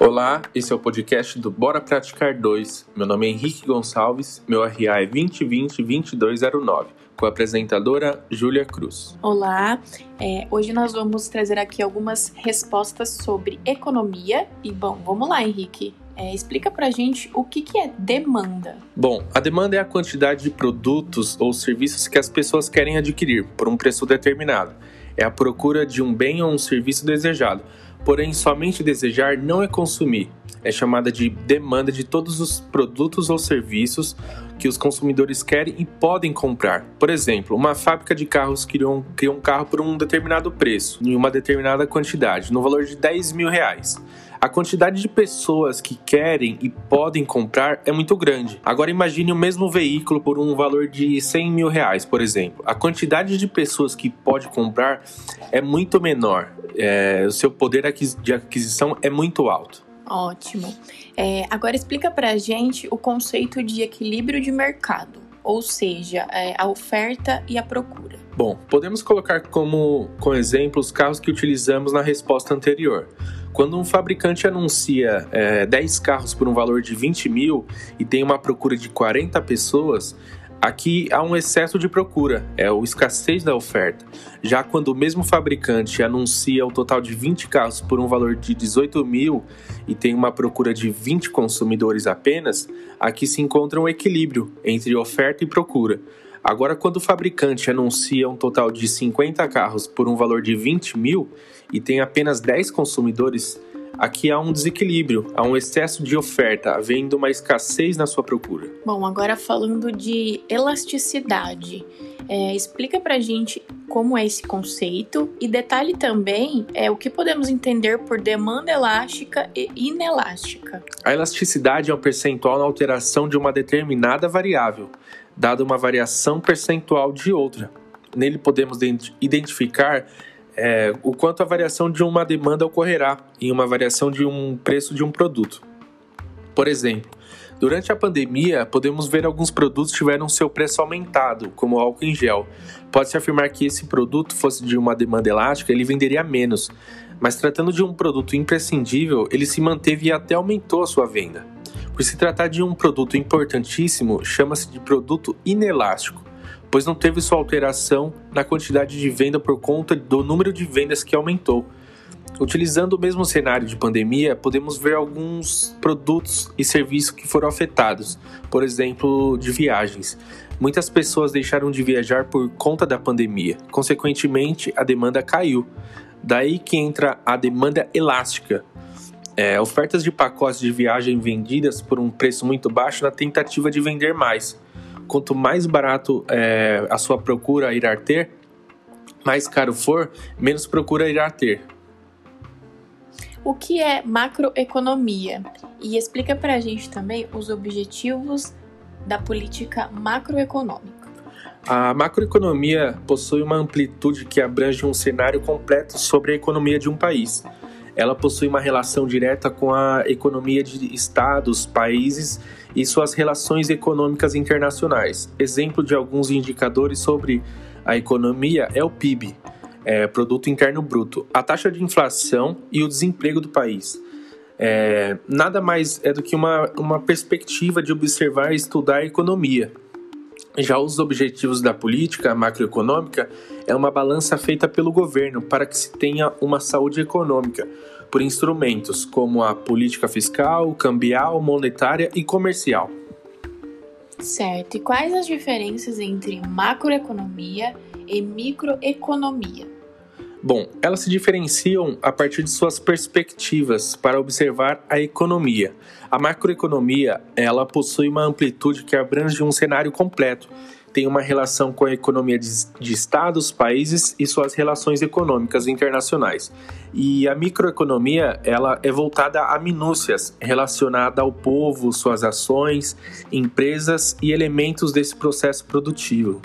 Olá, esse é o podcast do Bora Praticar 2. Meu nome é Henrique Gonçalves, meu RA é 2020-2209, com a apresentadora Júlia Cruz. Olá, é, hoje nós vamos trazer aqui algumas respostas sobre economia. E bom, vamos lá, Henrique. É, explica pra gente o que, que é demanda. Bom, a demanda é a quantidade de produtos ou serviços que as pessoas querem adquirir por um preço determinado. É a procura de um bem ou um serviço desejado. Porém, somente desejar não é consumir. É chamada de demanda de todos os produtos ou serviços que os consumidores querem e podem comprar. Por exemplo, uma fábrica de carros criou, criou um carro por um determinado preço, em uma determinada quantidade, no valor de 10 mil reais. A quantidade de pessoas que querem e podem comprar é muito grande. Agora imagine o mesmo veículo por um valor de 100 mil reais, por exemplo. A quantidade de pessoas que pode comprar é muito menor. É, o seu poder de aquisição é muito alto. Ótimo. É, agora explica pra gente o conceito de equilíbrio de mercado, ou seja, é, a oferta e a procura. Bom, podemos colocar como, como exemplo os carros que utilizamos na resposta anterior. Quando um fabricante anuncia é, 10 carros por um valor de 20 mil e tem uma procura de 40 pessoas, Aqui há um excesso de procura, é o escassez da oferta. Já quando o mesmo fabricante anuncia o total de 20 carros por um valor de 18 mil e tem uma procura de 20 consumidores apenas, aqui se encontra um equilíbrio entre oferta e procura. Agora, quando o fabricante anuncia um total de 50 carros por um valor de 20 mil e tem apenas 10 consumidores, aqui há um desequilíbrio, há um excesso de oferta, havendo uma escassez na sua procura. Bom, agora falando de elasticidade, é, explica pra gente como é esse conceito e detalhe também é o que podemos entender por demanda elástica e inelástica. A elasticidade é um percentual na alteração de uma determinada variável dada uma variação percentual de outra. Nele podemos identificar é, o quanto a variação de uma demanda ocorrerá em uma variação de um preço de um produto. Por exemplo, durante a pandemia, podemos ver alguns produtos tiveram seu preço aumentado, como o álcool em gel. Pode-se afirmar que esse produto fosse de uma demanda elástica, ele venderia menos, mas tratando de um produto imprescindível, ele se manteve e até aumentou a sua venda. Por se tratar de um produto importantíssimo, chama-se de produto inelástico, pois não teve sua alteração na quantidade de venda por conta do número de vendas que aumentou. Utilizando o mesmo cenário de pandemia, podemos ver alguns produtos e serviços que foram afetados, por exemplo, de viagens. Muitas pessoas deixaram de viajar por conta da pandemia, consequentemente, a demanda caiu. Daí que entra a demanda elástica, é, ofertas de pacotes de viagem vendidas por um preço muito baixo na tentativa de vender mais. Quanto mais barato é, a sua procura irá ter, mais caro for, menos procura irá ter. O que é macroeconomia? E explica para a gente também os objetivos da política macroeconômica. A macroeconomia possui uma amplitude que abrange um cenário completo sobre a economia de um país ela possui uma relação direta com a economia de estados, países e suas relações econômicas internacionais. Exemplo de alguns indicadores sobre a economia é o PIB, é, Produto Interno Bruto, a taxa de inflação e o desemprego do país. É, nada mais é do que uma, uma perspectiva de observar e estudar a economia. Já os objetivos da política macroeconômica é uma balança feita pelo governo para que se tenha uma saúde econômica por instrumentos como a política fiscal, cambial, monetária e comercial. Certo. E quais as diferenças entre macroeconomia e microeconomia? Bom, elas se diferenciam a partir de suas perspectivas para observar a economia. A macroeconomia, ela possui uma amplitude que abrange um cenário completo, tem uma relação com a economia de, de, estados, países e suas relações econômicas internacionais. E a microeconomia, ela é voltada a minúcias, relacionada ao povo, suas ações, empresas e elementos desse processo produtivo.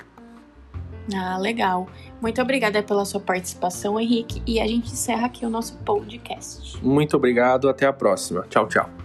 Ah, legal. Muito obrigada pela sua participação, Henrique. E a gente encerra aqui o nosso podcast. Muito obrigado, até a próxima. Tchau, tchau.